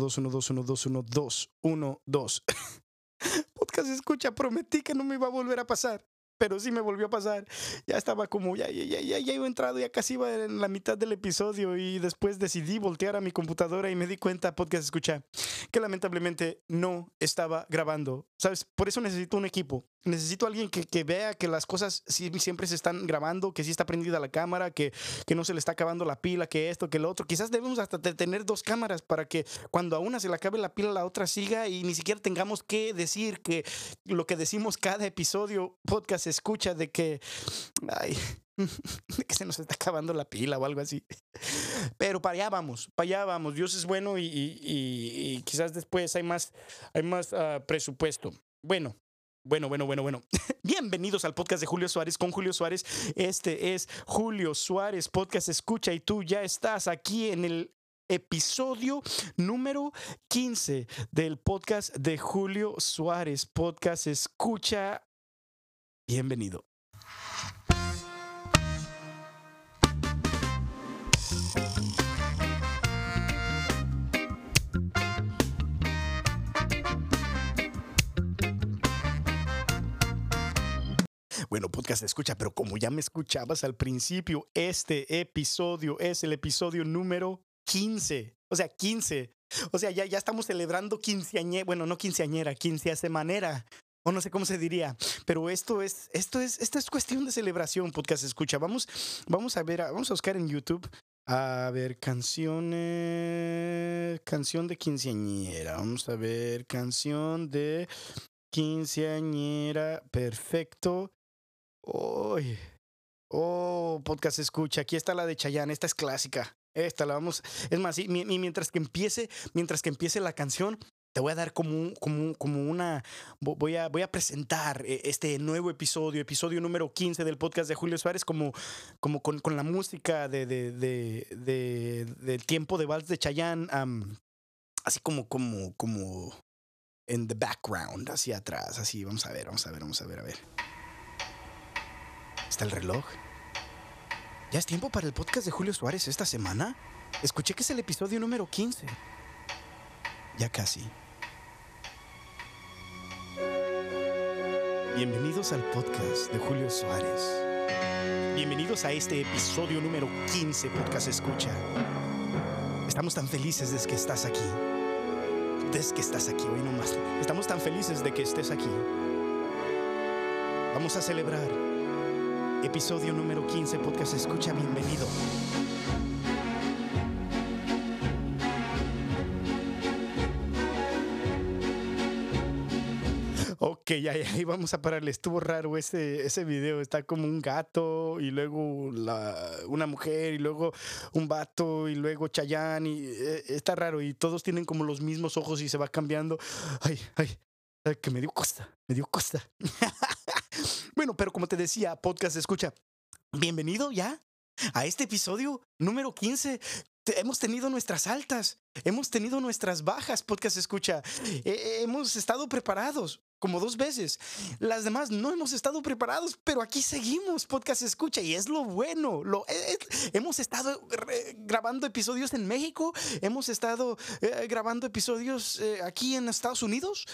2, 1, 2, 1, 2, 1, 2, 1, 2. Podcast escucha, prometí que no me iba a volver a pasar pero sí me volvió a pasar. Ya estaba como, ya, ya, ya, ya, ya iba entrado, ya casi iba en la mitad del episodio y después decidí voltear a mi computadora y me di cuenta, podcast escucha, que lamentablemente no estaba grabando. ¿Sabes? Por eso necesito un equipo. Necesito alguien que, que vea que las cosas siempre se están grabando, que sí está prendida la cámara, que, que no se le está acabando la pila, que esto, que lo otro. Quizás debemos hasta tener dos cámaras para que cuando a una se le acabe la pila, la otra siga y ni siquiera tengamos que decir que lo que decimos cada episodio podcast escucha de que, ay, de que se nos está acabando la pila o algo así. Pero para allá vamos, para allá vamos. Dios es bueno y, y, quizás después hay más, hay más uh, presupuesto. Bueno, bueno, bueno, bueno, bueno. Bienvenidos al podcast de Julio Suárez con Julio Suárez. Este es Julio Suárez Podcast Escucha y tú ya estás aquí en el episodio número 15 del podcast de Julio Suárez Podcast Escucha Bienvenido. Bueno, podcast escucha, pero como ya me escuchabas al principio, este episodio es el episodio número 15. O sea, 15. O sea, ya, ya estamos celebrando quinceañera, bueno, no quinceañera, quinceañera manera o no sé cómo se diría, pero esto es, esto es, esto es cuestión de celebración, podcast escucha. Vamos, vamos a ver, vamos a buscar en YouTube. A ver, canciones, canción de quinceañera. Vamos a ver, canción de quinceañera. Perfecto. Uy. Oh, podcast escucha. Aquí está la de Chayanne. Esta es clásica. Esta la vamos. Es más, mientras que empiece, mientras que empiece la canción, te voy a dar como, como, como una, voy a, voy a presentar eh, este nuevo episodio, episodio número 15 del podcast de Julio Suárez, como, como con, con la música de, de, de, del tiempo de Vals de Chayanne, así como, como, como en the background, hacia atrás, así, vamos a ver, vamos a ver, vamos a ver, a ver. ¿Está el reloj? ¿Ya es tiempo para el podcast de Julio Suárez esta semana? Escuché que es el episodio número 15. Ya casi. Bienvenidos al podcast de Julio Suárez. Bienvenidos a este episodio número 15 Podcast Escucha. Estamos tan felices de que estás aquí. Desde que estás aquí hoy nomás. Estamos tan felices de que estés aquí. Vamos a celebrar episodio número 15 Podcast Escucha. Bienvenido. Ok, ya, ahí vamos a pararle. Estuvo raro ese, ese video. Está como un gato y luego la, una mujer y luego un vato y luego Chayán y eh, está raro y todos tienen como los mismos ojos y se va cambiando. Ay, ay, que me dio costa, me dio costa. bueno, pero como te decía, podcast escucha. Bienvenido ya a este episodio número 15 hemos tenido nuestras altas, hemos tenido nuestras bajas, podcast escucha. hemos estado preparados como dos veces. Las demás no hemos estado preparados, pero aquí seguimos, podcast escucha, y es lo bueno. Lo, hemos estado grabando episodios en México, hemos estado eh, grabando episodios eh, aquí en Estados Unidos,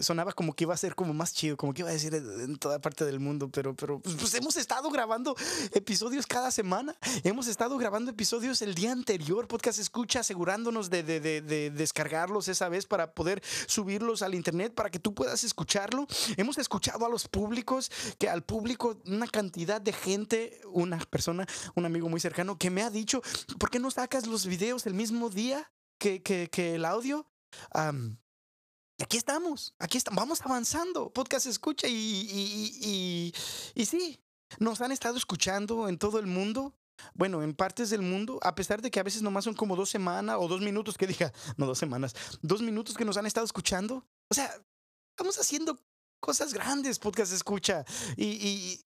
sonaba como que iba a ser como más chido, como que iba a decir en toda parte del mundo, pero, pero pues, pues, hemos estado grabando episodios cada semana, hemos estado grabando episodios el día anterior, podcast escucha, asegurándonos de, de, de, descargarlos esa vez para poder subirlos al internet, para que tú puedas escucharlo. Hemos escuchado a los públicos, que al público, una cantidad de gente, una persona, un amigo muy cercano, que me ha dicho, ¿por qué no sacas los videos el mismo día que, que, que el audio? aquí estamos, aquí estamos, vamos avanzando. Podcast escucha y, y, y, y, sí, nos han estado escuchando en todo el mundo. Bueno, en partes del mundo, a pesar de que a veces nomás son como dos semanas o dos minutos que diga, no dos semanas, dos minutos que nos han estado escuchando. O sea, estamos haciendo cosas grandes, podcast escucha. Y,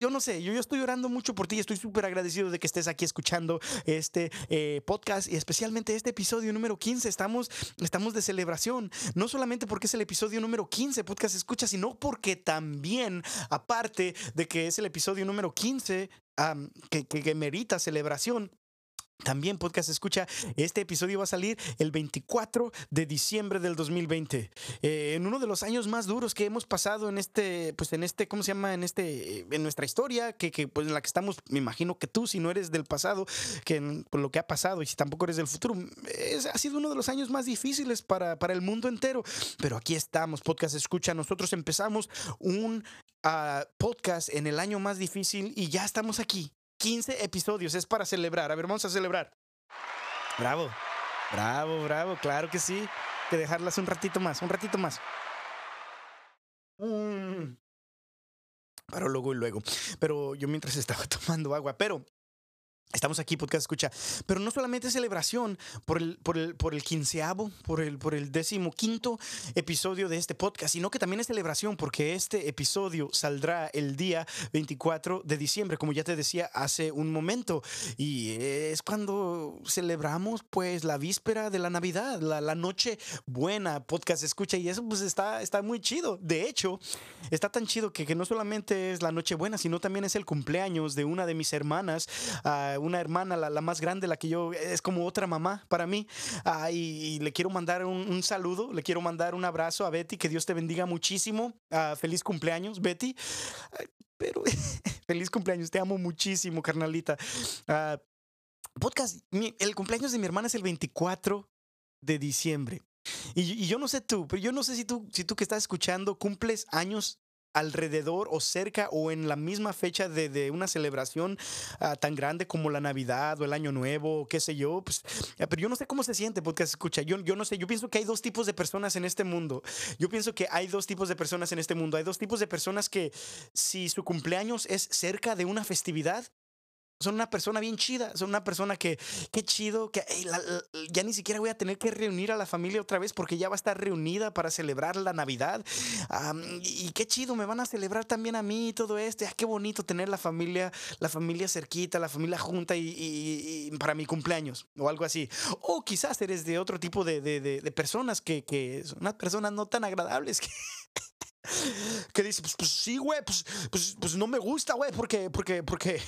yo no sé, yo, estoy orando mucho por ti, estoy súper agradecido de que estés aquí escuchando este eh, podcast y especialmente este episodio número 15. Estamos, estamos de celebración, no solamente porque es el episodio número 15, podcast escucha, sino porque también, aparte de que es el episodio número 15, que, que merita celebración, También podcast escucha, este episodio va a salir el 24 de diciembre del 2020, eh, en uno de los años más duros que hemos pasado en este, pues en este, ¿cómo se llama? En este, en nuestra historia, que, que pues en la que estamos, me imagino que tú, si no eres del pasado, que por lo que ha pasado y si tampoco eres del futuro, es, ha sido uno de los años más difíciles para, para el mundo entero. Pero aquí estamos, podcast escucha, nosotros empezamos un uh, podcast en el año más difícil y ya estamos aquí 15 episodios, es para celebrar. A ver, vamos a celebrar. Bravo, bravo, bravo, claro que sí. Que dejarlas un ratito más, un ratito más. Mm. Pero luego y luego. Pero yo mientras estaba tomando agua, pero Estamos aquí, podcast escucha. Pero no solamente celebración por el, por el, por el quinceavo, por el, por el décimo quinto episodio de este podcast, sino que también es celebración porque este episodio saldrá el día 24 de diciembre, como ya te decía hace un momento. Y es cuando celebramos pues la víspera de la Navidad, la, la noche buena, podcast escucha. Y eso pues está, está muy chido. De hecho, está tan chido que, que no solamente es la noche buena, sino también es el cumpleaños de una de mis hermanas. Uh, una hermana, la, la, más grande, la que yo es como otra mamá para mí. Ah, y, le quiero mandar un, saludo, le quiero mandar un abrazo a Betty, que Dios te bendiga muchísimo. Ah, feliz cumpleaños, Betty. Pero feliz cumpleaños, te amo muchísimo, carnalita. Ah, podcast, el cumpleaños de mi hermana es el 24 de diciembre. Y, y, yo no sé tú, pero yo no sé si tú, si tú que estás escuchando cumples años alrededor o cerca o en la misma fecha de, de una celebración uh, tan grande como la Navidad o el Año Nuevo, qué sé yo, pues, pero yo no sé cómo se siente podcast escucha, yo, yo no sé, yo pienso que hay dos tipos de personas en este mundo, yo pienso que hay dos tipos de personas en este mundo, hay dos tipos de personas que si su cumpleaños es cerca de una festividad, son una persona bien chida, son una persona que, qué chido, que ya ni siquiera voy a tener que reunir a la familia otra vez porque ya va a estar reunida para celebrar la Navidad. y qué chido, me van a celebrar también a mí y todo esto. Ah, qué bonito tener la familia, la familia cerquita, la familia junta y, para mi cumpleaños o algo así. O quizás eres de otro tipo de, de, de, personas que, que son unas personas no tan agradables que que dice, pues, pues sí, güey, pues, pues, pues, no me gusta, güey, porque, porque, porque,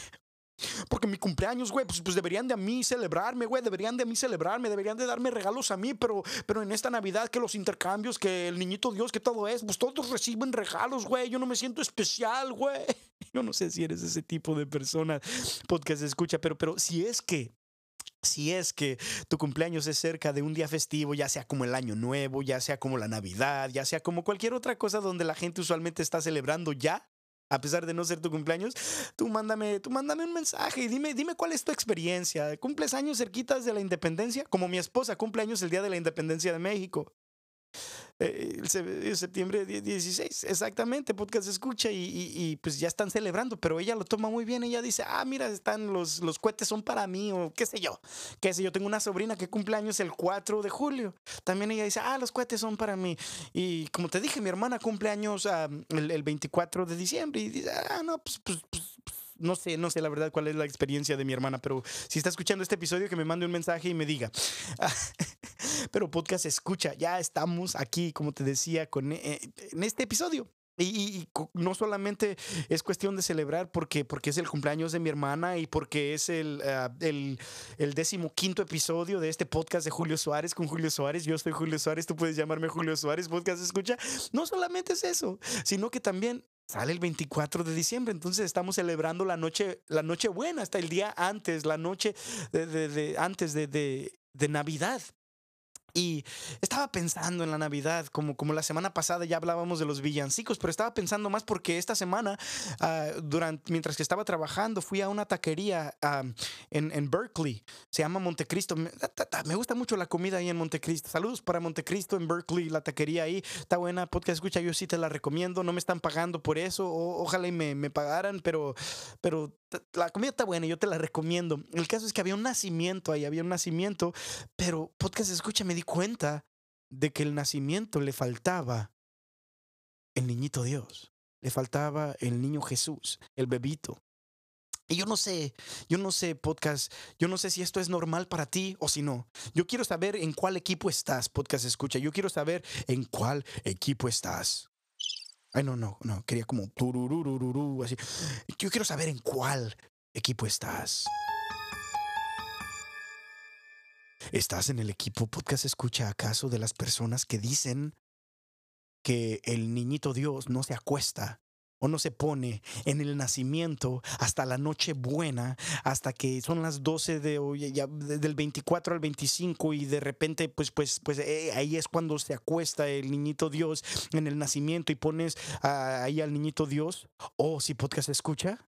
porque mi cumpleaños, güey, pues, pues, deberían de a mí celebrarme, güey, deberían de a mí celebrarme, deberían de darme regalos a mí, pero, pero en esta Navidad que los intercambios, que el niñito Dios, que todo es, pues todos reciben regalos, güey, yo no me siento especial, güey. Yo no sé si eres ese tipo de persona podcast escucha, pero, pero si es que si es que tu cumpleaños es cerca de un día festivo, ya sea como el Año Nuevo, ya sea como la Navidad, ya sea como cualquier otra cosa donde la gente usualmente está celebrando ya, a pesar de no ser tu cumpleaños, tú mándame, tú mándame un mensaje y dime, dime cuál es tu experiencia. ¿Cumples años cerquitas de la independencia? Como mi esposa cumple años el día de la independencia de México. Eh, septiembre 16, exactamente, podcast escucha y, pues ya están celebrando, pero ella lo toma muy bien, ella dice, ah, mira, están los, los cohetes son para mí o qué sé yo, qué sé yo, tengo una sobrina que cumple años el 4 de julio, también ella dice, ah, los cohetes son para mí y como te dije, mi hermana cumple años el, el, 24 de diciembre y dice, ah, no, pues, pues, pues, pues no sé, no sé la verdad cuál es la experiencia de mi hermana, pero si está escuchando este episodio, que me mande un mensaje y me diga. pero podcast escucha, ya estamos aquí, como te decía, con, eh, en este episodio. Y, no solamente es cuestión de celebrar porque, porque es el cumpleaños de mi hermana y porque es el, uh, el, el décimo quinto episodio de este podcast de Julio Suárez con Julio Suárez. Yo soy Julio Suárez, tú puedes llamarme Julio Suárez, podcast escucha. No solamente es eso, sino que también sale el 24 de diciembre, entonces estamos celebrando la noche, la noche buena, hasta el día antes, la noche de, de, de antes de, de Navidad. Y estaba pensando en la Navidad, como, como la semana pasada ya hablábamos de los villancicos, pero estaba pensando más porque esta semana, uh, durante, mientras que estaba trabajando, fui a una taquería uh, en, en, Berkeley, se llama Montecristo. Me, me, gusta mucho la comida ahí en Montecristo. Saludos para Montecristo en Berkeley, la taquería ahí. Está buena, podcast escucha, yo sí te la recomiendo, no me están pagando por eso, ojalá y me, me pagaran, pero, pero la comida está buena, yo te la recomiendo. El caso es que había un nacimiento ahí, había un nacimiento, pero podcast escucha, me di cuenta de que el nacimiento le faltaba el niñito Dios, le faltaba el niño Jesús, el bebito. Y yo no sé, yo no sé, podcast, yo no sé si esto es normal para ti o si no. Yo quiero saber en cuál equipo estás, podcast escucha. Yo quiero saber en cuál equipo estás. Ay, no, no, no, quería como turururururu, así. Yo quiero saber en cuál equipo estás. ¿Estás en el equipo podcast escucha acaso de las personas que dicen que el niñito Dios no se acuesta o no se pone en el nacimiento hasta la noche buena, hasta que son las 12 de hoy, del 24 al 25 y de repente pues pues pues eh, ahí es cuando se acuesta el niñito Dios en el nacimiento y pones ahí al niñito Dios o si podcast escucha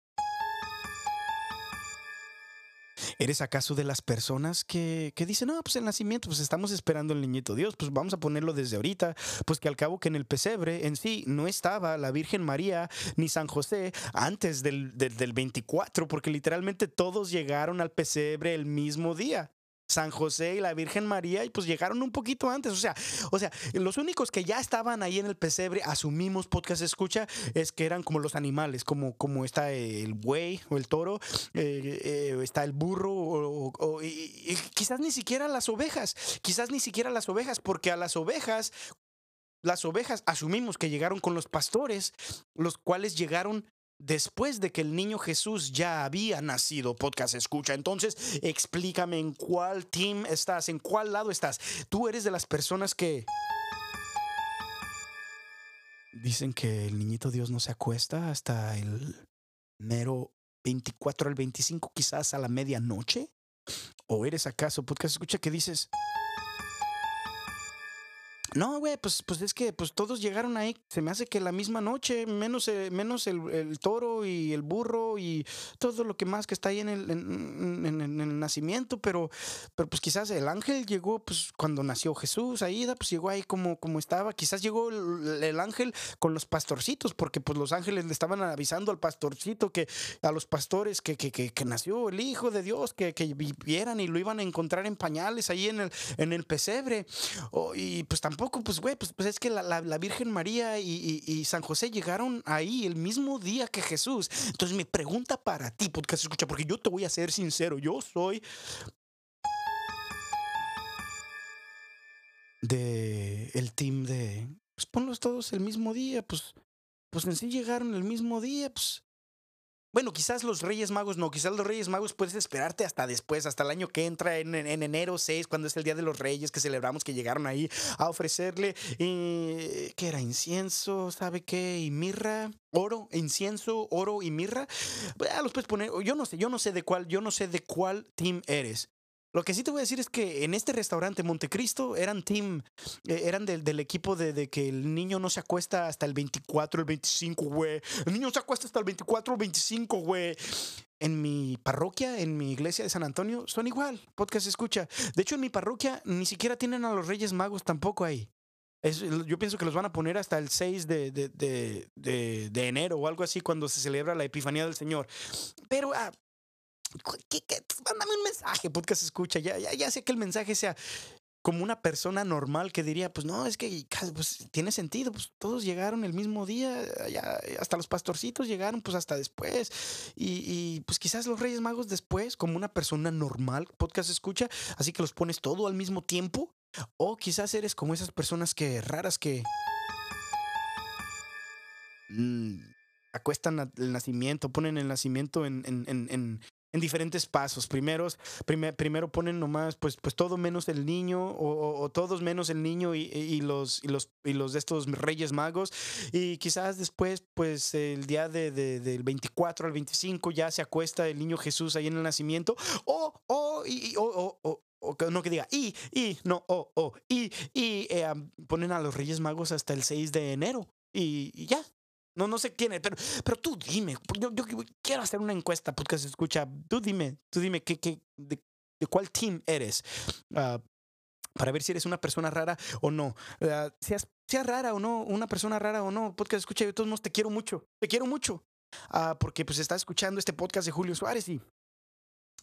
¿Eres acaso de las personas que, que dicen, no, pues el nacimiento, pues estamos esperando el niñito Dios, pues vamos a ponerlo desde ahorita, pues que al cabo que en el pesebre en sí no estaba la Virgen María ni San José antes del, del, del 24, porque literalmente todos llegaron al pesebre el mismo día. San José y la Virgen María y pues llegaron un poquito antes. O sea, o sea, los únicos que ya estaban ahí en el pesebre, asumimos podcast escucha, es que eran como los animales, como, como está el buey o el toro, eh, eh, está el burro o, y quizás ni siquiera las ovejas, quizás ni siquiera las ovejas, porque a las ovejas las ovejas asumimos que llegaron con los pastores, los cuales llegaron después de que el niño Jesús ya había nacido, podcast escucha. Entonces, explícame en cuál team estás, en cuál lado estás. Tú eres de las personas que dicen que el niñito Dios no se acuesta hasta el mero 24 al 25, quizás a la medianoche. ¿O eres acaso, podcast escucha, que dices... No, güey, pues, pues es que pues todos llegaron ahí, se me hace que la misma noche, menos, eh, menos el, toro y el burro y todo lo que más que está ahí en el, en, el nacimiento, pero, pero pues quizás el ángel llegó pues cuando nació Jesús, ahí pues llegó ahí como, como estaba, quizás llegó el, ángel con los pastorcitos, porque pues los ángeles le estaban avisando al pastorcito que a los pastores que, que, que, nació el Hijo de Dios, que, que vivieran y lo iban a encontrar en pañales ahí en el, en el pesebre, y pues tampoco pues, güey, pues, pues, es que la, Virgen María y, San José llegaron ahí el mismo día que Jesús. Entonces, mi pregunta para ti, podcast escucha, porque yo te voy a ser sincero, yo soy de el team de, pues ponlos todos el mismo día, pues, pues en sí llegaron el mismo día, pues bueno, quizás los Reyes Magos no, quizás los Reyes Magos puedes esperarte hasta después, hasta el año que entra en, enero 6, cuando es el Día de los Reyes, que celebramos que llegaron ahí a ofrecerle, eh, ¿qué era? Incienso, ¿sabe qué? Y mirra, oro, incienso, oro y mirra. Ah, los puedes poner, yo no sé, yo no sé de cuál, yo no sé de cuál team eres. Lo que sí te voy a decir es que en este restaurante Montecristo eran team, eh, eran del, equipo de, que el niño no se acuesta hasta el 24, el 25, güey. El niño se acuesta hasta el 24, el 25, güey. En mi parroquia, en mi iglesia de San Antonio, son igual. Podcast escucha. De hecho, en mi parroquia ni siquiera tienen a los Reyes Magos tampoco ahí. yo pienso que los van a poner hasta el 6 de, de, de, de, enero o algo así cuando se celebra la Epifanía del Señor. Pero ah, Mándame un mensaje, podcast escucha. Ya, ya, ya sé que el mensaje sea como una persona normal que diría, pues no, es que pues, tiene sentido, pues todos llegaron el mismo día, ya, hasta los pastorcitos llegaron pues hasta después, y, pues quizás los Reyes Magos después, como una persona normal, podcast escucha, así que los pones todo al mismo tiempo, o quizás eres como esas personas que raras que... Mm, acuestan el nacimiento, ponen el nacimiento en, en, en, en diferentes pasos. Primeros, primero ponen nomás, pues, pues todo menos el niño, o, todos menos el niño y, los, y, los, y los de estos reyes magos. Y quizás después, pues el día de, del 24 al 25 ya se acuesta el niño Jesús ahí en el nacimiento. O, o, y, o, o, no que diga y, y, no, o, o, y, y eh, ponen a los Reyes Magos hasta el 6 de enero. y ya, no, no sé quién es, pero, pero tú dime. Yo, yo quiero hacer una encuesta, podcast escucha. Tú dime, tú dime qué, qué, de, cuál team eres. Uh, para ver si eres una persona rara o no. Uh, seas, seas rara o no, una persona rara o no, podcast escucha, yo de todos modos te quiero mucho, te quiero mucho. Uh, porque pues estás escuchando este podcast de Julio Suárez y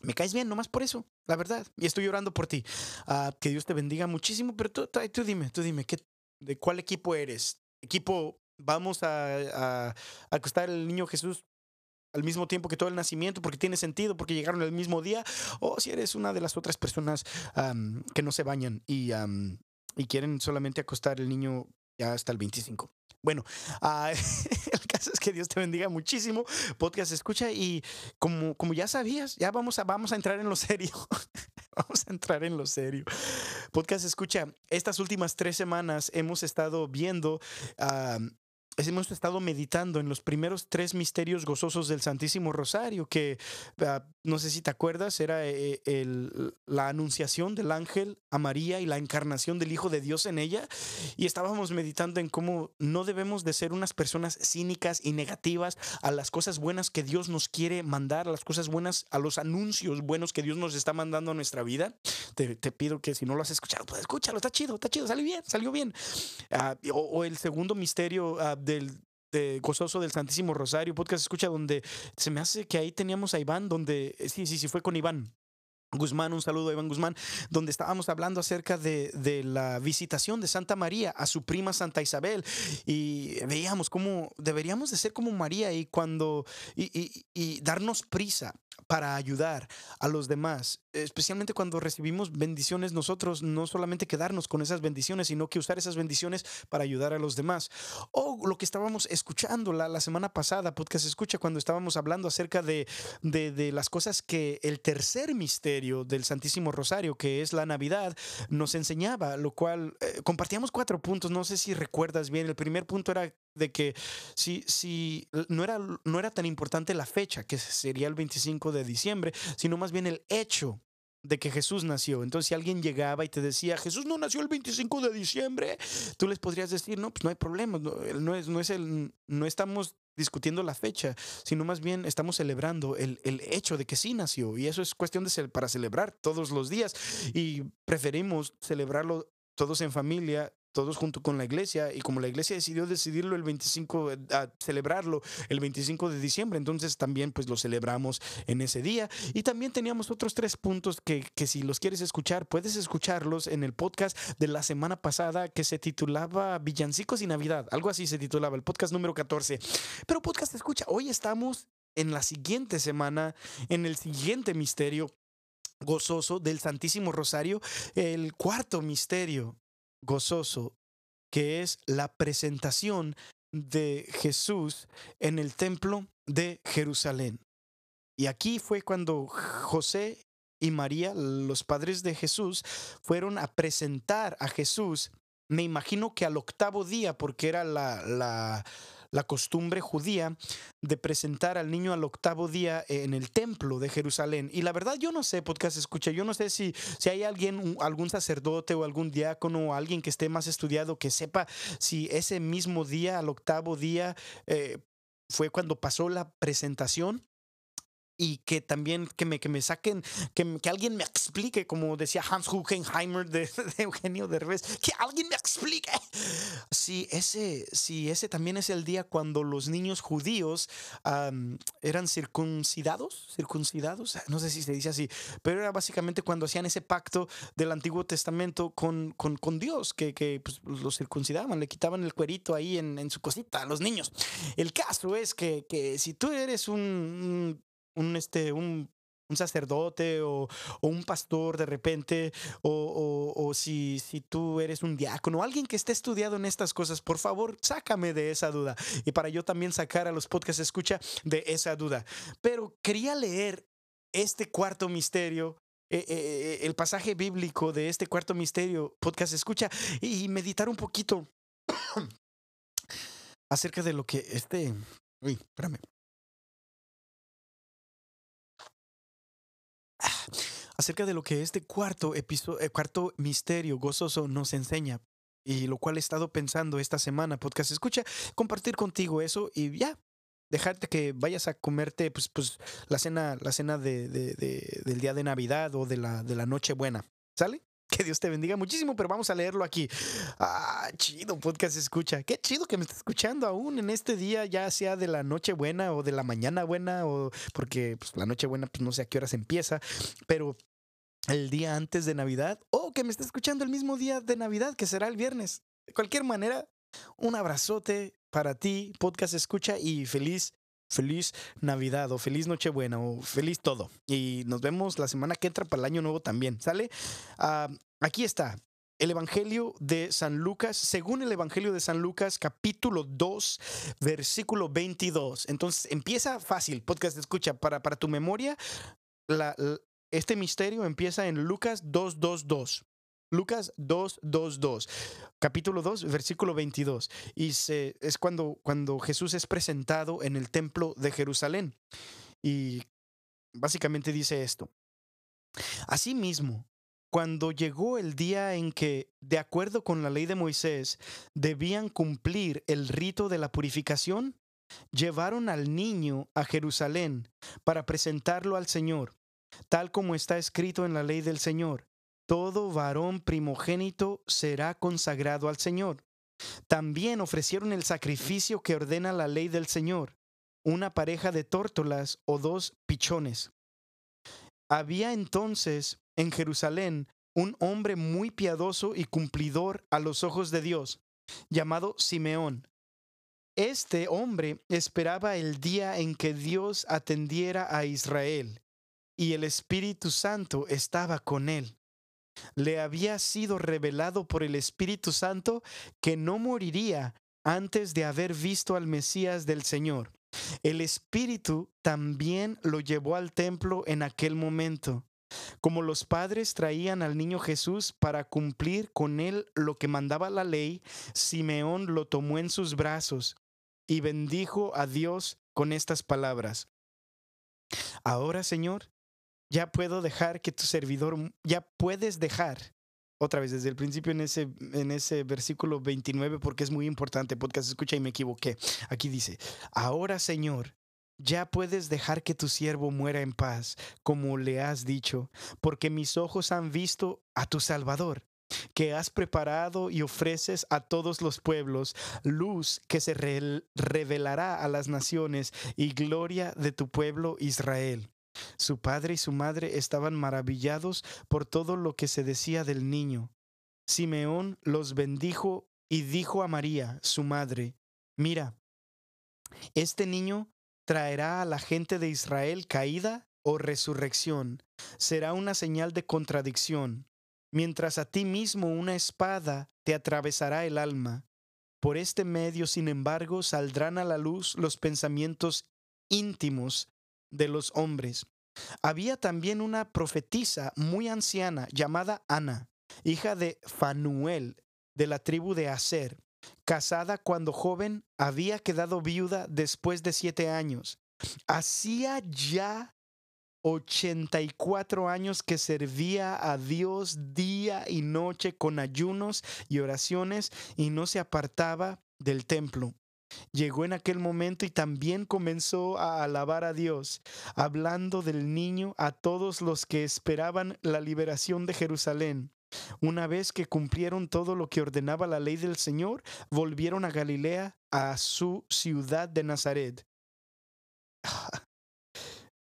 me caes bien, nomás por eso, la verdad. Y estoy llorando por ti. que Dios te bendiga muchísimo, pero tú, tú dime, tú dime, ¿qué, ¿de cuál equipo eres? ¿Equipo vamos a, acostar el niño Jesús al mismo tiempo que todo el nacimiento, porque tiene sentido, porque llegaron el mismo día, o si eres una de las otras personas que no se bañan y, y quieren solamente acostar el niño ya hasta el 25. Bueno, ah, el caso es que Dios te bendiga muchísimo. Podcast escucha y como, como ya sabías, ya vamos a, vamos a entrar en lo serio. vamos a entrar en lo serio. Podcast escucha, estas últimas tres semanas hemos estado viendo hemos estado meditando en los primeros tres misterios gozosos del Santísimo Rosario, que ah, no sé si te acuerdas, era eh, el, la anunciación del ángel a María y la encarnación del Hijo de Dios en ella. Y estábamos meditando en cómo no debemos de ser unas personas cínicas y negativas a las cosas buenas que Dios nos quiere mandar, a las cosas buenas, a los anuncios buenos que Dios nos está mandando a nuestra vida. Te, pido que si no lo has escuchado, pues escúchalo, está chido, está chido, salió bien, salió bien. Ah, o, el segundo misterio uh, del de Gozoso del Santísimo Rosario, podcast escucha, donde se me hace que ahí teníamos a Iván, donde, eh, sí, sí, sí, fue con Iván. Guzmán, un saludo a Iván Guzmán, donde estábamos hablando acerca de, la visitación de Santa María a su prima Santa Isabel y veíamos cómo deberíamos de ser como María y cuando y, darnos prisa para ayudar a los demás, especialmente cuando recibimos bendiciones nosotros, no solamente quedarnos con esas bendiciones, sino que usar esas bendiciones para ayudar a los demás. O lo que estábamos escuchando la, semana pasada, podcast escucha, cuando estábamos hablando acerca de, las cosas que el tercer misterio del Santísimo Rosario, que es la Navidad, nos enseñaba, lo cual eh, compartíamos cuatro puntos, no sé si recuerdas bien, el primer punto era de que si, si no, era, no era tan importante la fecha, que sería el 25 de diciembre, sino más bien el hecho de que Jesús nació. Entonces, si alguien llegaba y te decía, Jesús no nació el 25 de diciembre, tú les podrías decir, no, pues no hay problema, no, es, no, es el, no estamos discutiendo la fecha, sino más bien estamos celebrando el, el, hecho de que sí nació. Y eso es cuestión de para celebrar todos los días. Y preferimos celebrarlo todos en familia, todos junto con la iglesia, y como la iglesia decidió decidirlo el 25, a celebrarlo el 25 de diciembre, entonces también pues lo celebramos en ese día. Y también teníamos otros tres puntos que, que si los quieres escuchar, puedes escucharlos en el podcast de la semana pasada que se titulaba Villancicos y Navidad, algo así se titulaba, el podcast número 14. Pero podcast escucha, hoy estamos en la siguiente semana, en el siguiente misterio gozoso del Santísimo Rosario, el cuarto misterio gozoso, que es la presentación de Jesús en el templo de Jerusalén. Y aquí fue cuando José y María, los padres de Jesús, fueron a presentar a Jesús, me imagino que al octavo día, porque era la, la la costumbre judía de presentar al niño al octavo día en el templo de Jerusalén. Y la verdad yo no sé, podcast escucha, yo no sé si, si hay alguien, algún sacerdote o algún diácono o alguien que esté más estudiado que sepa si ese mismo día, al octavo día, eh, fue cuando pasó la presentación y que también que me, que me saquen, que, que alguien me explique, como decía Hans Huckenheimer de, de Eugenio Derbez, que alguien me explique si ese, si ese también es el día cuando los niños judíos eran circuncidados, circuncidados, no sé si se dice así, pero era básicamente cuando hacían ese pacto del Antiguo Testamento con, con, con Dios, que, que pues, los circuncidaban, le quitaban el cuerito ahí en, en, su cosita a los niños. El caso es que, que si tú eres un, este, un, un sacerdote o, o, un pastor de repente, o, o, si, si tú eres un diácono, alguien que esté estudiado en estas cosas, por favor, sácame de esa duda. Y para yo también sacar a los podcasts escucha de esa duda. Pero quería leer este cuarto misterio eh, eh, eh, el pasaje bíblico de este cuarto misterio, podcast escucha, y meditar un poquito acerca de lo que este... Uy, espérame. Acerca de lo que este cuarto episodio, eh, cuarto misterio gozoso nos enseña. Y lo cual he estado pensando esta semana, podcast escucha, compartir contigo eso y ya, dejarte que vayas a comerte pues, pues la cena, la cena de, de, de, del día de Navidad o de la, de la Nochebuena. ¿Sale? Que Dios te bendiga muchísimo, pero vamos a leerlo aquí. Ah, chido, podcast escucha. Qué chido que me está escuchando aún en este día, ya sea de la noche buena o de la mañana buena, o porque pues, la noche buena, pues no sé a qué horas empieza, pero el día antes de Navidad o que me esté escuchando el mismo día de Navidad, que será el viernes. De cualquier manera, un abrazote para ti, podcast escucha y feliz, feliz Navidad o feliz Nochebuena o feliz todo. Y nos vemos la semana que entra para el año nuevo también, ¿sale? Uh, aquí está. el Evangelio de San Lucas, según el Evangelio de San Lucas, capítulo 2, versículo 22. Entonces empieza fácil, podcast escucha, para, para tu memoria, este misterio empieza en Lucas 2.2.2. Lucas 2.2.2, capítulo 2, versículo 22. Y es cuando, cuando Jesús es presentado en el templo de Jerusalén. Y básicamente dice esto. Asimismo, cuando llegó el día en que, de acuerdo con la ley de Moisés, debían cumplir el rito de la purificación, llevaron al niño a Jerusalén para presentarlo al Señor, tal como está escrito en la ley del Señor. Todo varón primogénito será consagrado al Señor. También ofrecieron el sacrificio que ordena la ley del Señor, una pareja de tórtolas o dos pichones. Había entonces en Jerusalén un hombre muy piadoso y cumplidor a los ojos de Dios, llamado Simeón. Este hombre esperaba el día en que Dios atendiera a Israel, y el Espíritu Santo estaba con él. Le había sido revelado por el Espíritu Santo que no moriría antes de haber visto al Mesías del Señor. El Espíritu también lo llevó al templo en aquel momento. Como los padres traían al niño Jesús para cumplir con él lo que mandaba la ley, Simeón lo tomó en sus brazos y bendijo a Dios con estas palabras. Ahora, Señor, ya puedo dejar que tu servidor, ya puedes dejar, otra vez desde el principio en ese, en ese versículo 29, porque es muy importante, podcast escucha y me equivoqué. Aquí dice, ahora, Señor, ya puedes dejar que tu siervo muera en paz, como le has dicho, porque mis ojos han visto a tu Salvador, que has preparado y ofreces a todos los pueblos, luz que se revelará a las naciones y gloria de tu pueblo Israel. Su padre y su madre estaban maravillados por todo lo que se decía del niño. Simeón los bendijo y dijo a María, su madre, Mira, este niño traerá a la gente de Israel caída o resurrección. Será una señal de contradicción, mientras a ti mismo una espada te atravesará el alma. Por este medio, sin embargo, saldrán a la luz los pensamientos íntimos de los hombres. Había también una profetisa muy anciana llamada Ana, hija de Fanuel, de la tribu de Aser, casada cuando joven, había quedado viuda después de siete años. Hacía ya 84 años que servía a Dios día y noche con ayunos y oraciones y no se apartaba del templo. Llegó en aquel momento y también comenzó a alabar a Dios, hablando del niño a todos los que esperaban la liberación de Jerusalén. Una vez que cumplieron todo lo que ordenaba la ley del Señor, volvieron a Galilea, a su ciudad de Nazaret.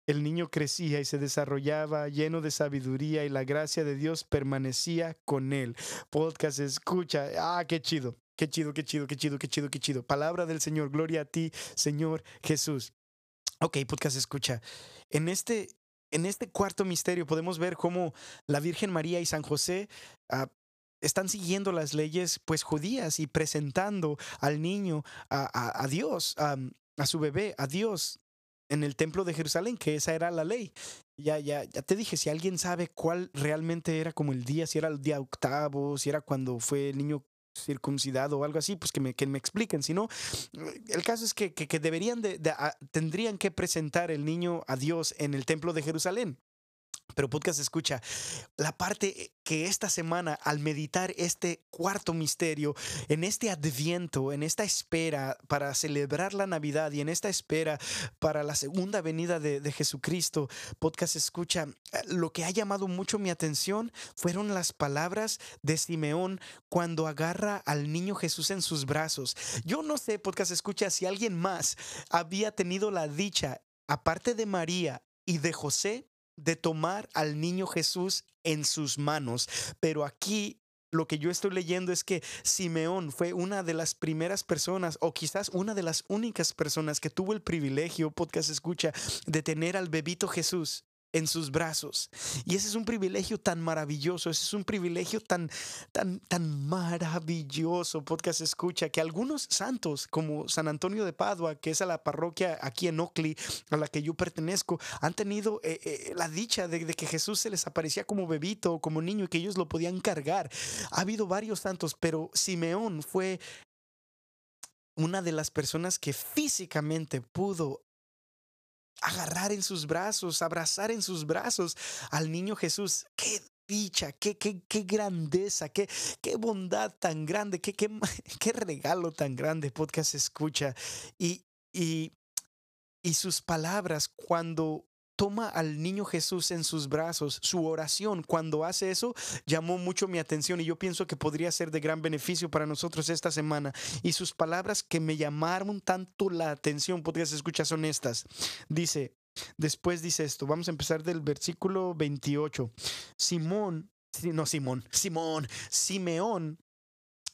El niño crecía y se desarrollaba lleno de sabiduría y la gracia de Dios permanecía con él. Podcast escucha. Ah, qué chido. Qué chido, qué chido, qué chido, qué chido, qué chido. Palabra del Señor. Gloria a ti, Señor Jesús. Ok, podcast escucha. En este en este cuarto misterio podemos ver cómo la Virgen María y San José ah, están siguiendo las leyes pues judías y presentando al niño a, Dios, a su bebé, a Dios en el templo de Jerusalén, que esa era la ley. Ya, ya, ya te dije, si alguien sabe cuál realmente era como el día, si era el día octavo, si era cuando fue el niño circuncidado o algo así, pues que me, que me expliquen. Si no, el caso es que, que, deberían de, ah, tendrían que presentar el niño a Dios en el templo de Jerusalén. Pero podcast escucha, la parte que esta semana al meditar este cuarto misterio, en este adviento, en esta espera para celebrar la Navidad y en esta espera para la segunda venida de, Jesucristo, podcast escucha, lo que ha llamado mucho mi atención fueron las palabras de Simeón cuando agarra al niño Jesús en sus brazos. Yo no sé, podcast escucha, si alguien más había tenido la dicha, aparte de María y de José, de tomar al niño Jesús en sus manos. Pero aquí lo que yo estoy leyendo es que Simeón fue una de las primeras personas, o quizás una de las únicas personas que tuvo el privilegio, podcast escucha, de tener al bebito Jesús en sus brazos. Y ese es un privilegio tan maravilloso, ese es un privilegio tan, tan, tan maravilloso, podcast escucha, que algunos santos, como San Antonio de Padua, que es a la parroquia aquí en Oakley, a la que yo pertenezco, han tenido eh, eh, la dicha de, de, que Jesús se les aparecía como bebito o como niño y que ellos lo podían cargar. Ha habido varios santos, pero Simeón fue una de las personas que físicamente pudo agarrar en sus brazos, abrazar en sus brazos al niño Jesús. ¡Qué dicha! ¡Qué, qué, qué grandeza! Qué, ¡Qué bondad tan grande! Qué, qué, qué regalo tan grande! Podcast escucha. Y, y, y sus palabras cuando toma al niño Jesús en sus brazos, su oración cuando hace eso llamó mucho mi atención y yo pienso que podría ser de gran beneficio para nosotros esta semana. Y sus palabras que me llamaron tanto la atención, podrías escuchar, son estas. Dice, después dice esto, vamos a empezar del versículo 28. Simón, no Simón, Simón, Simeón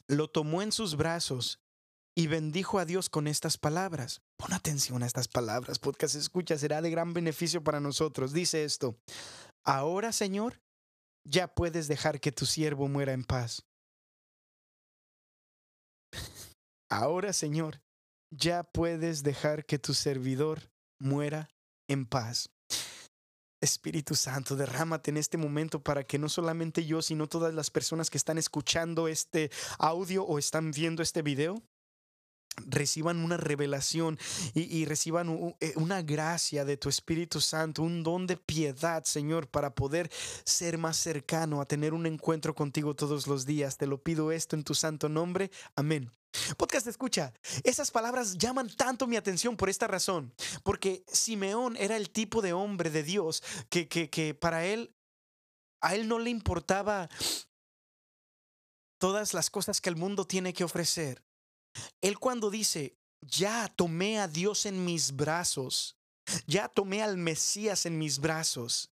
lo tomó en sus brazos y bendijo a Dios con estas palabras. Pon atención a estas palabras, podcast escucha, será de gran beneficio para nosotros. Dice esto, ahora Señor, ya puedes dejar que tu siervo muera en paz. Ahora Señor, ya puedes dejar que tu servidor muera en paz. Espíritu Santo, derrámate en este momento para que no solamente yo, sino todas las personas que están escuchando este audio o están viendo este video reciban una revelación y, reciban eh, una gracia de tu Espíritu Santo, un don de piedad, Señor, para poder ser más cercano a tener un encuentro contigo todos los días. Te lo pido esto en tu santo nombre. Amén. Podcast escucha, esas palabras llaman tanto mi atención por esta razón, porque Simeón era el tipo de hombre de Dios que, que, que para él, a él no le importaba todas las cosas que el mundo tiene que ofrecer. Él cuando dice, ya tomé a Dios en mis brazos, ya tomé al Mesías en mis brazos,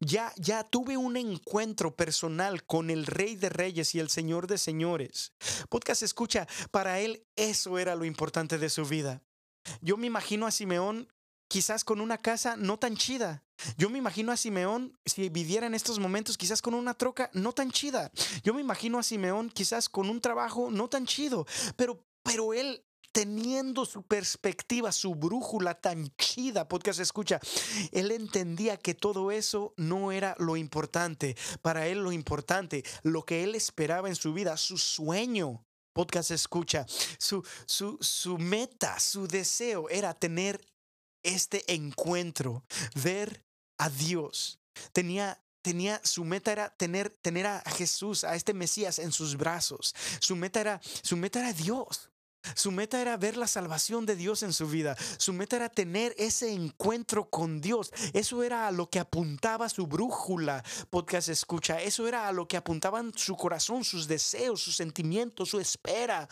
ya, ya tuve un encuentro personal con el Rey de Reyes y el Señor de Señores. Podcast escucha, para él eso era lo importante de su vida. Yo me imagino a Simeón quizás con una casa no tan chida. Yo me imagino a Simeón, si viviera en estos momentos, quizás con una troca no tan chida. Yo me imagino a Simeón quizás con un trabajo no tan chido, pero pero él teniendo su perspectiva, su brújula tan chida, podcast escucha, él entendía que todo eso no era lo importante. Para él lo importante, lo que él esperaba en su vida, su sueño, podcast escucha, su, su, su meta, su deseo era tener este encuentro, ver a Dios. Tenía tenía su meta era tener tener a Jesús, a este Mesías en sus brazos. Su meta era su meta era Dios. Su meta era ver la salvación de Dios en su vida. Su meta era tener ese encuentro con Dios. Eso era a lo que apuntaba su brújula, podcast escucha. Eso era a lo que apuntaban su corazón, sus deseos, sus sentimientos, su espera.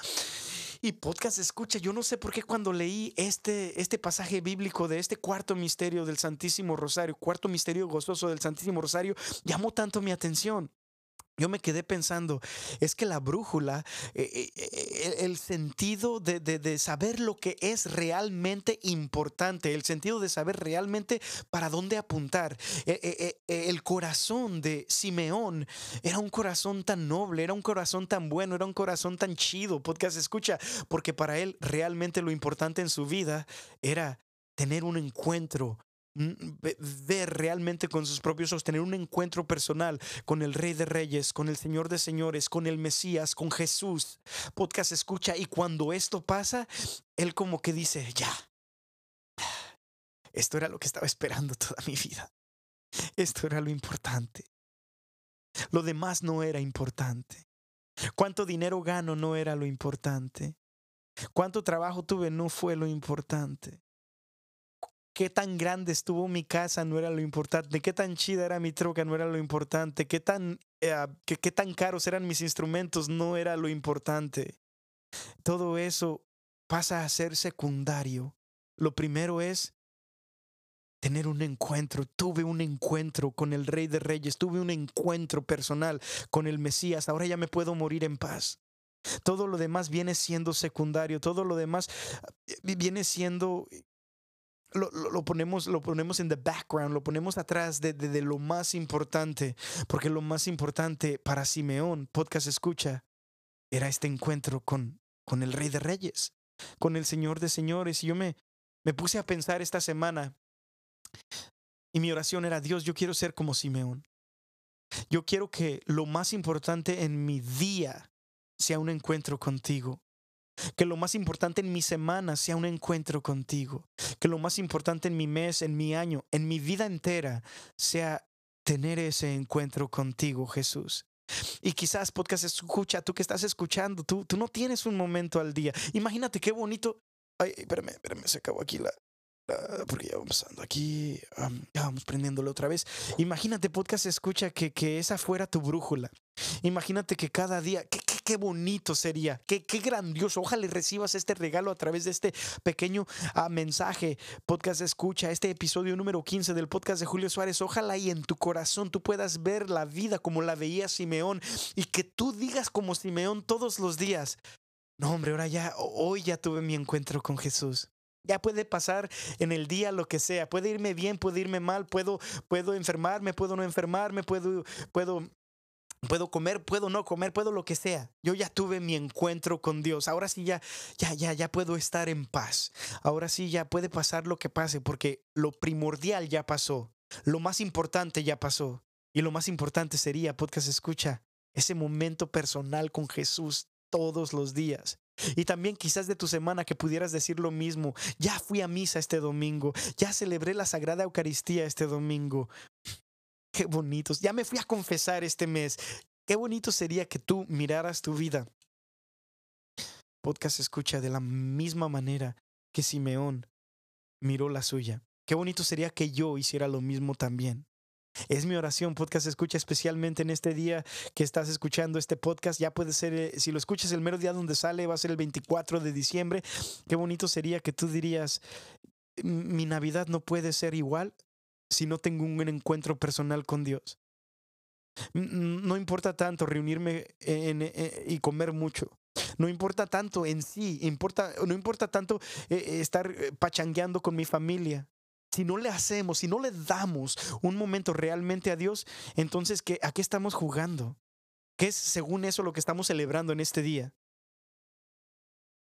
Y podcast escucha, yo no sé por qué cuando leí este, este pasaje bíblico de este cuarto misterio del Santísimo Rosario, cuarto misterio gozoso del Santísimo Rosario, llamó tanto mi atención yo me quedé pensando, es que la brújula, eh, eh, eh, el sentido de, saber lo que es realmente importante, el sentido de saber realmente para dónde apuntar. el corazón de Simeón era un corazón tan noble, era un corazón tan bueno, era un corazón tan chido, podcast escucha, porque para él realmente lo importante en su vida era tener un encuentro ver realmente con sus propios ojos, tener un encuentro personal con el Rey de Reyes, con el Señor de Señores, con el Mesías, con Jesús. Podcast escucha y cuando esto pasa, él como que dice, ya, esto era lo que estaba esperando toda mi vida. Esto era lo importante. Lo demás no era importante. Cuánto dinero gano no era lo importante. Cuánto trabajo tuve no fue lo importante qué tan grande estuvo mi casa no era lo importante, qué tan chida era mi troca no era lo importante, qué tan, eh, qué, qué tan caros eran mis instrumentos no era lo importante. Todo eso pasa a ser secundario. Lo primero es tener un encuentro. Tuve un encuentro con el Rey de Reyes, tuve un encuentro personal con el Mesías. Ahora ya me puedo morir en paz. Todo lo demás viene siendo secundario, todo lo demás eh, viene siendo lo, ponemos, lo ponemos en the background, lo ponemos atrás de, de, lo más importante, porque lo más importante para Simeón, podcast escucha, era este encuentro con, con el Rey de Reyes, con el Señor de Señores. Y yo me, me puse a pensar esta semana y mi oración era, Dios, yo quiero ser como Simeón. Yo quiero que lo más importante en mi día sea un encuentro contigo. Que lo más importante en mi semana sea un encuentro contigo. Que lo más importante en mi mes, en mi año, en mi vida entera sea tener ese encuentro contigo, Jesús. Y quizás podcast escucha, tú que estás escuchando, tú, tú no tienes un momento al día. Imagínate qué bonito. Ay, espérame, espérame, se acabó aquí la, porque ya vamos pasando aquí, ya vamos prendiéndolo otra vez. Imagínate, podcast escucha que, que esa fuera tu brújula. Imagínate que cada día, qué, qué, bonito sería, qué, qué, grandioso. Ojalá recibas este regalo a través de este pequeño ah, mensaje. Podcast escucha, este episodio número 15 del podcast de Julio Suárez. Ojalá y en tu corazón tú puedas ver la vida como la veía Simeón y que tú digas como Simeón todos los días. No, hombre, ahora ya, hoy ya tuve mi encuentro con Jesús. Ya puede pasar en el día lo que sea. Puede irme bien, puede irme mal, puedo, puedo enfermarme, puedo no enfermarme, puedo, puedo, puedo comer, puedo no comer, puedo lo que sea. Yo ya tuve mi encuentro con Dios. Ahora sí ya, ya, ya, ya puedo estar en paz. Ahora sí ya puede pasar lo que pase, porque lo primordial ya pasó. Lo más importante ya pasó. Y lo más importante sería, podcast escucha, ese momento personal con Jesús todos los días. Y también quizás de tu semana que pudieras decir lo mismo. Ya fui a misa este domingo. Ya celebré la Sagrada Eucaristía este domingo. Qué bonitos. Ya me fui a confesar este mes. Qué bonito sería que tú miraras tu vida. Podcast escucha de la misma manera que Simeón miró la suya. Qué bonito sería que yo hiciera lo mismo también. Es mi oración, podcast escucha especialmente en este día que estás escuchando este podcast. Ya puede ser, eh, si lo escuchas el mero día donde sale, va a ser el 24 de diciembre. Qué bonito sería que tú dirías, mi Navidad no puede ser igual si no tengo un encuentro personal con Dios. No importa tanto reunirme eh, y comer mucho. No importa tanto en sí, importa, no importa tanto eh, estar pachangueando con mi familia si no le hacemos, si no le damos un momento realmente a Dios, entonces ¿qué, ¿a qué estamos jugando? ¿Qué es según eso lo que estamos celebrando en este día?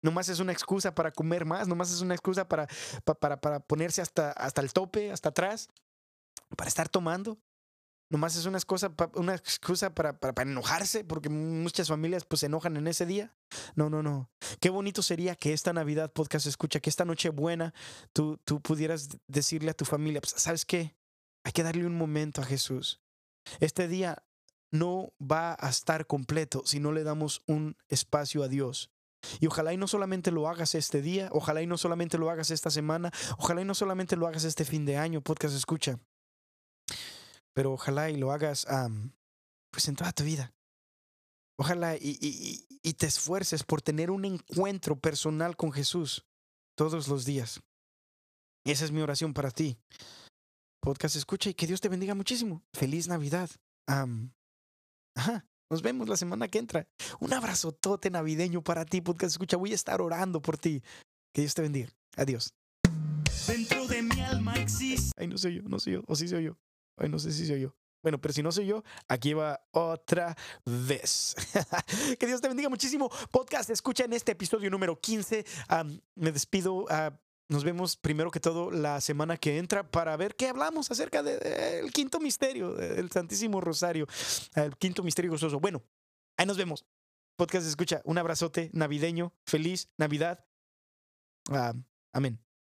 Nomás es una excusa para comer más, nomás es una excusa para, para, para ponerse hasta, hasta el tope, hasta atrás, para estar tomando. Nomás es una excusa, una excusa para, para, enojarse, porque muchas familias pues se enojan en ese día. No, no, no. Qué bonito sería que esta Navidad podcast escucha, que esta noche buena tú, tú pudieras decirle a tu familia, pues, ¿sabes qué? Hay que darle un momento a Jesús. Este día no va a estar completo si no le damos un espacio a Dios. Y ojalá y no solamente lo hagas este día, ojalá y no solamente lo hagas esta semana, ojalá y no solamente lo hagas este fin de año, podcast escucha pero ojalá y lo hagas pues en toda tu vida. Ojalá y, y, y, te esfuerces por tener un encuentro personal con Jesús todos los días. Esa es mi oración para ti. Podcast escucha y que Dios te bendiga muchísimo. Feliz Navidad. ajá. Nos vemos la semana que entra. Un abrazotote navideño para ti, podcast escucha. Voy a estar orando por ti. Que Dios te bendiga. Adiós. Dentro de mi alma existe. Ay, no soy yo, no soy yo. O sí soy yo. Ay, no sé si soy yo. Bueno, pero si no soy yo, aquí va otra vez. que Dios te bendiga muchísimo. Podcast, escucha en este episodio número 15. me despido. Ah, nos vemos primero que todo la semana que entra para ver qué hablamos acerca del quinto misterio, el Santísimo Rosario, el quinto misterio gozoso. Bueno, ahí nos vemos. Podcast, escucha. Un abrazote navideño. Feliz Navidad. amén.